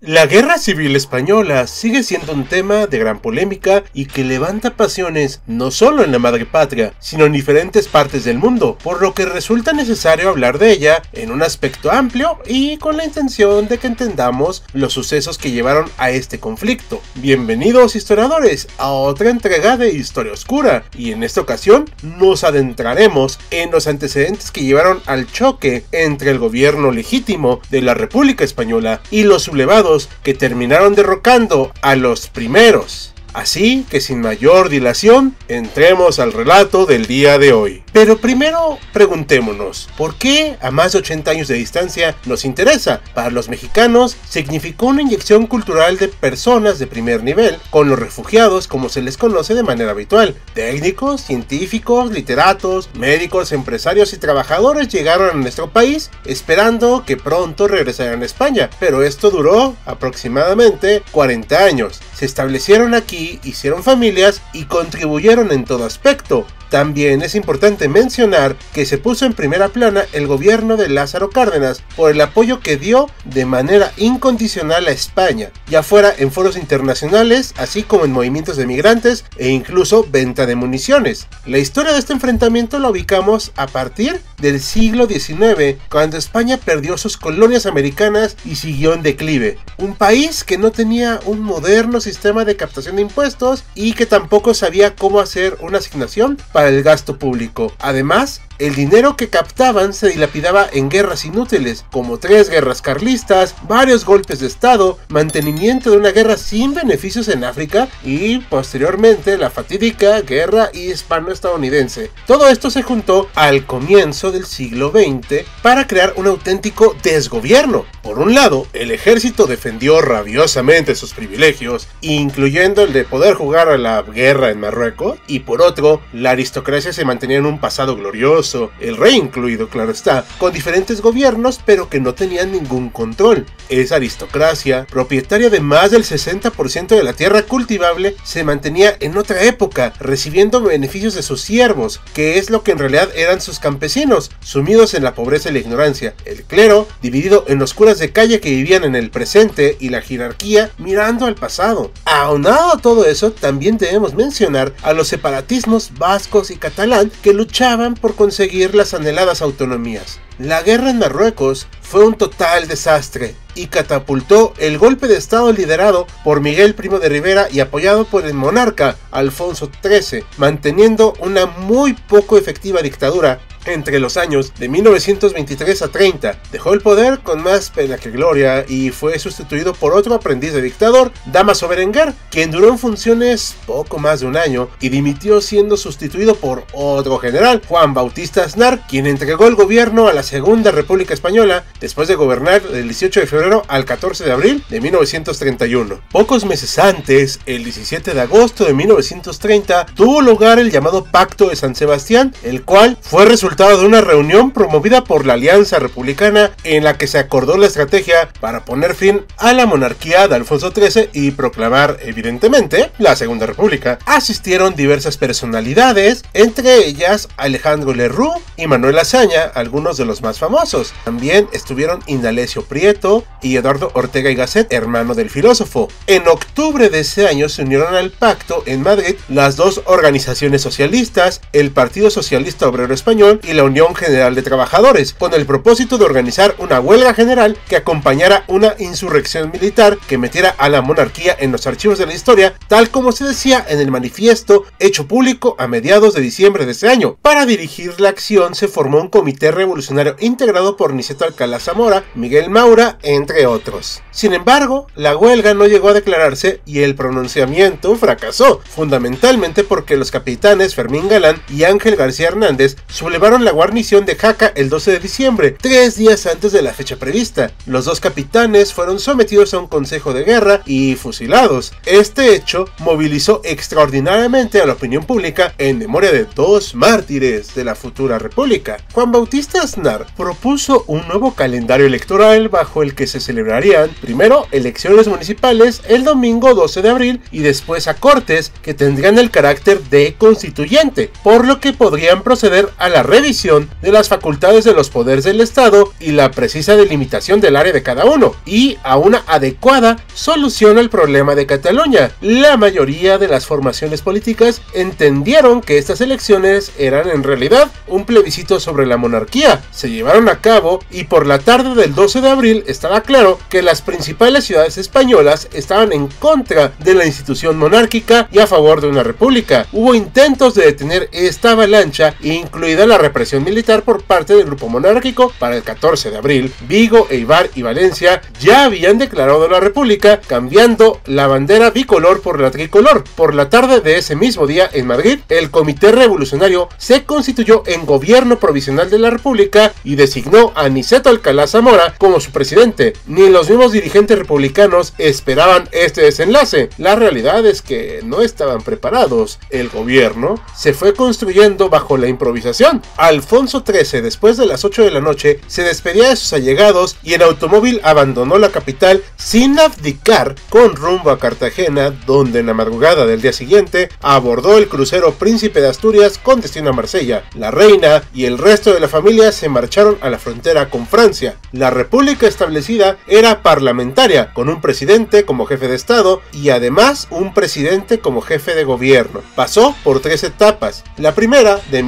La guerra civil española sigue siendo un tema de gran polémica y que levanta pasiones no solo en la madre patria, sino en diferentes partes del mundo, por lo que resulta necesario hablar de ella en un aspecto amplio y con la intención de que entendamos los sucesos que llevaron a este conflicto. Bienvenidos historiadores a otra entrega de Historia Oscura, y en esta ocasión nos adentraremos en los antecedentes que llevaron al choque entre el gobierno legítimo de la República Española y los sublevados que terminaron derrocando a los primeros. Así que sin mayor dilación, entremos al relato del día de hoy. Pero primero preguntémonos, ¿por qué a más de 80 años de distancia nos interesa? Para los mexicanos significó una inyección cultural de personas de primer nivel, con los refugiados como se les conoce de manera habitual. Técnicos, científicos, literatos, médicos, empresarios y trabajadores llegaron a nuestro país esperando que pronto regresaran a España, pero esto duró aproximadamente 40 años. Se establecieron aquí, hicieron familias y contribuyeron en todo aspecto, también es importante mencionar que se puso en primera plana el gobierno de Lázaro Cárdenas por el apoyo que dio de manera incondicional a España, ya fuera en foros internacionales, así como en movimientos de migrantes e incluso venta de municiones. La historia de este enfrentamiento la ubicamos a partir del siglo XIX, cuando España perdió sus colonias americanas y siguió en declive. Un país que no tenía un moderno sistema de captación de impuestos y que tampoco sabía cómo hacer una asignación para el gasto público. Además, el dinero que captaban se dilapidaba en guerras inútiles, como tres guerras carlistas, varios golpes de Estado, mantenimiento de una guerra sin beneficios en África y posteriormente la fatídica guerra hispano-estadounidense. Todo esto se juntó al comienzo del siglo XX para crear un auténtico desgobierno. Por un lado, el ejército defendió rabiosamente sus privilegios, incluyendo el de poder jugar a la guerra en Marruecos, y por otro, la aristocracia se mantenía en un pasado glorioso, el rey incluido, claro está, con diferentes gobiernos pero que no tenían ningún control. Esa aristocracia, propietaria de más del 60% de la tierra cultivable, se mantenía en otra época, recibiendo beneficios de sus siervos, que es lo que en realidad eran sus campesinos, sumidos en la pobreza y la ignorancia. El clero, dividido en los curas de calle que vivían en el presente y la jerarquía mirando al pasado. Aunado a todo eso, también debemos mencionar a los separatismos vascos y catalán que luchaban por conseguir las anheladas autonomías. La guerra en Marruecos fue un total desastre y catapultó el golpe de Estado liderado por Miguel Primo de Rivera y apoyado por el monarca Alfonso XIII, manteniendo una muy poco efectiva dictadura entre los años de 1923 a 30. Dejó el poder con más pena que gloria y fue sustituido por otro aprendiz de dictador, Damaso Berenguer, quien duró en funciones poco más de un año y dimitió siendo sustituido por otro general, Juan Bautista Aznar, quien entregó el gobierno a la Segunda República Española después de gobernar del 18 de febrero al 14 de abril de 1931. Pocos meses antes, el 17 de agosto de 1930, tuvo lugar el llamado Pacto de San Sebastián, el cual fue resultado de una reunión promovida por la Alianza Republicana en la que se acordó la estrategia para poner fin a la monarquía de Alfonso XIII y proclamar evidentemente la Segunda República. Asistieron diversas personalidades, entre ellas Alejandro Lerroux y Manuel Azaña, algunos de los más famosos. También estuvieron Indalecio Prieto y Eduardo Ortega y Gasset, hermano del filósofo. En octubre de ese año se unieron al pacto en Madrid las dos organizaciones socialistas, el Partido Socialista Obrero Español y la Unión General de Trabajadores, con el propósito de organizar una huelga general que acompañara una insurrección militar que metiera a la monarquía en los archivos de la historia, tal como se decía en el manifiesto hecho público a mediados de diciembre de ese año. Para dirigir la acción se formó un comité revolucionario integrado por Niceto Alcalá Zamora, Miguel Maura, entre otros. Sin embargo, la huelga no llegó a declararse y el pronunciamiento fracasó, fundamentalmente porque los capitanes Fermín Galán y Ángel García Hernández sublevaron la guarnición de Jaca el 12 de diciembre, tres días antes de la fecha prevista. Los dos capitanes fueron sometidos a un consejo de guerra y fusilados. Este hecho movilizó extraordinariamente a la opinión pública en memoria de dos mártires de la futura república. Juan Bautista Aznar propuso un nuevo calendario electoral bajo el que se celebrarían primero elecciones municipales el domingo 12 de abril y después a cortes que tendrían el carácter de constituyente, por lo que podrían proceder a la revisión de las facultades de los poderes del Estado y la precisa delimitación del área de cada uno, y a una adecuada solución al problema de Cataluña. La mayoría de las formaciones políticas entendieron que estas elecciones eran en realidad un plebiscito sobre la monarquía. Se llevaron a cabo y por la tarde del 12 de abril estaba claro que las principales ciudades españolas estaban en contra de la institución monárquica y a favor de una república. Hubo intentos de detener esta avalancha, incluida la represión militar por parte del grupo monárquico para el 14 de abril. Vigo, Eibar y Valencia ya habían declarado la república, cambiando la bandera bicolor por la tricolor. Por la tarde de ese mismo día en Madrid, el Comité Revolucionario se constituyó en gobierno provisional de la república y designó a Niceto Alcalá Zamora como su presidente. Ni los mismos dirigentes republicanos esperaban este desenlace. La realidad es que no estaban preparados. El gobierno se fue construyendo bajo la improvisación. Alfonso XIII, después de las 8 de la noche, se despedía de sus allegados y en automóvil abandonó la capital sin abdicar con rumbo a Cartagena, donde en la madrugada del día siguiente abordó el crucero Príncipe de Asturias con destino a Marsella. La reina y el resto de la familia se marcharon a la frontera con Francia. La república establecida era parlamentaria, con un presidente como jefe de Estado y además un presidente como jefe de gobierno. Pasó por tres etapas. La primera, de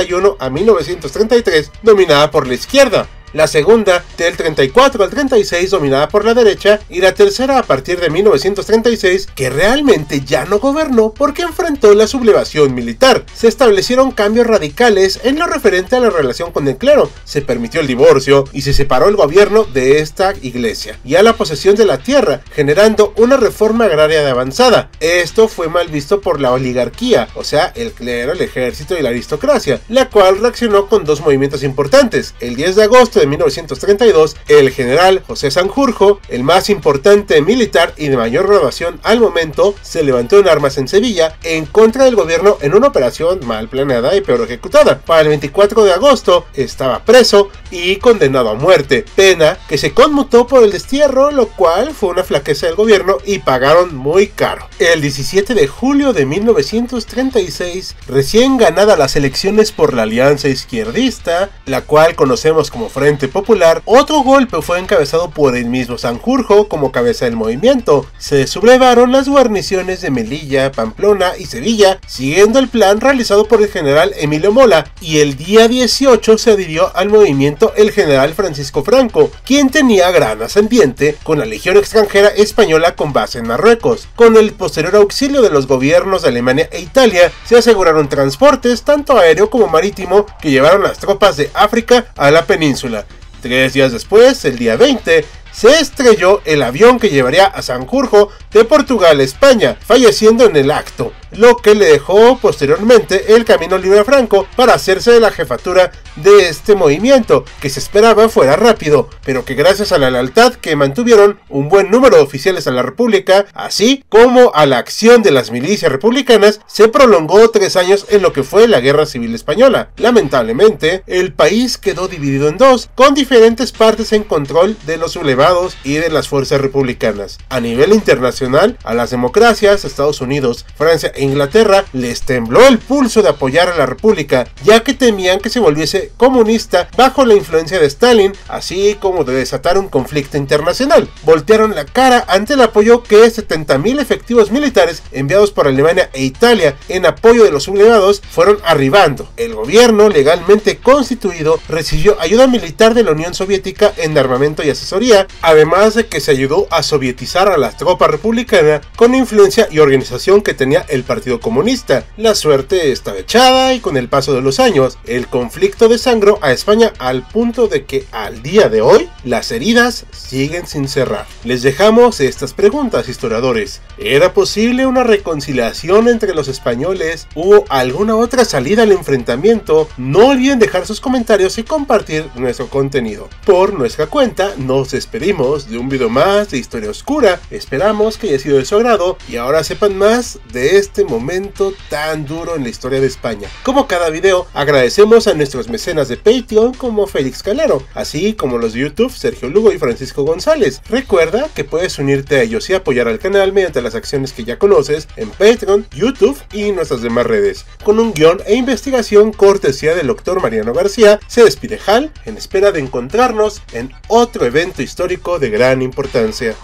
1931 a 1933, dominada por la izquierda, la segunda del 34 al 36 dominada por la derecha y la tercera a partir de 1936 que realmente ya no gobernó porque enfrentó la sublevación militar. Se establecieron cambios radicales en lo referente a la relación con el clero, se permitió el divorcio y se separó el gobierno de esta iglesia y a la posesión de la tierra, generando una reforma agraria de avanzada. Esto fue mal visto por la oligarquía, o sea, el clero, el ejército y la aristocracia, la cual reaccionó con dos movimientos importantes. El 10 de agosto de 1932, el general José Sanjurjo, el más importante militar y de mayor graduación al momento, se levantó en armas en Sevilla en contra del gobierno en una operación mal planeada y peor ejecutada. Para el 24 de agosto estaba preso y condenado a muerte, pena que se conmutó por el destierro, lo cual fue una flaqueza del gobierno y pagaron muy caro. El 17 de julio de 1936, recién ganada las elecciones por la Alianza Izquierdista, la cual conocemos como Frente Popular, otro golpe fue encabezado por el mismo Sanjurjo como cabeza del movimiento. Se sublevaron las guarniciones de Melilla, Pamplona y Sevilla, siguiendo el plan realizado por el general Emilio Mola, y el día 18 se adhirió al movimiento el general Francisco Franco, quien tenía gran ascendiente con la Legión extranjera española con base en Marruecos. Con el posterior auxilio de los gobiernos de Alemania e Italia, se aseguraron transportes tanto aéreo como marítimo que llevaron las tropas de África a la península. Tres días después, el día 20, se estrelló el avión que llevaría a Sanjurjo de Portugal a España, falleciendo en el acto lo que le dejó posteriormente el camino libre a Franco para hacerse de la jefatura de este movimiento, que se esperaba fuera rápido, pero que gracias a la lealtad que mantuvieron un buen número de oficiales a la República, así como a la acción de las milicias republicanas, se prolongó tres años en lo que fue la Guerra Civil Española. Lamentablemente, el país quedó dividido en dos, con diferentes partes en control de los sublevados y de las fuerzas republicanas. A nivel internacional, a las democracias, Estados Unidos, Francia Inglaterra les tembló el pulso de apoyar a la República, ya que temían que se volviese comunista bajo la influencia de Stalin, así como de desatar un conflicto internacional. Voltearon la cara ante el apoyo que 70.000 efectivos militares enviados por Alemania e Italia en apoyo de los sublevados fueron arribando. El gobierno legalmente constituido recibió ayuda militar de la Unión Soviética en armamento y asesoría, además de que se ayudó a sovietizar a la tropa republicana con influencia y organización que tenía el Partido Comunista. La suerte estaba echada y con el paso de los años, el conflicto desangró a España al punto de que al día de hoy las heridas siguen sin cerrar. Les dejamos estas preguntas, historiadores. ¿Era posible una reconciliación entre los españoles? ¿Hubo alguna otra salida al enfrentamiento? No olviden dejar sus comentarios y compartir nuestro contenido. Por nuestra cuenta, nos despedimos de un video más de Historia Oscura. Esperamos que haya sido de su agrado y ahora sepan más de este momento tan duro en la historia de España. Como cada video, agradecemos a nuestros mecenas de Patreon como Félix Calero, así como los de YouTube Sergio Lugo y Francisco González. Recuerda que puedes unirte a ellos y apoyar al canal mediante las acciones que ya conoces en Patreon, YouTube y nuestras demás redes. Con un guion e investigación cortesía del doctor Mariano García, se despide Hal en espera de encontrarnos en otro evento histórico de gran importancia.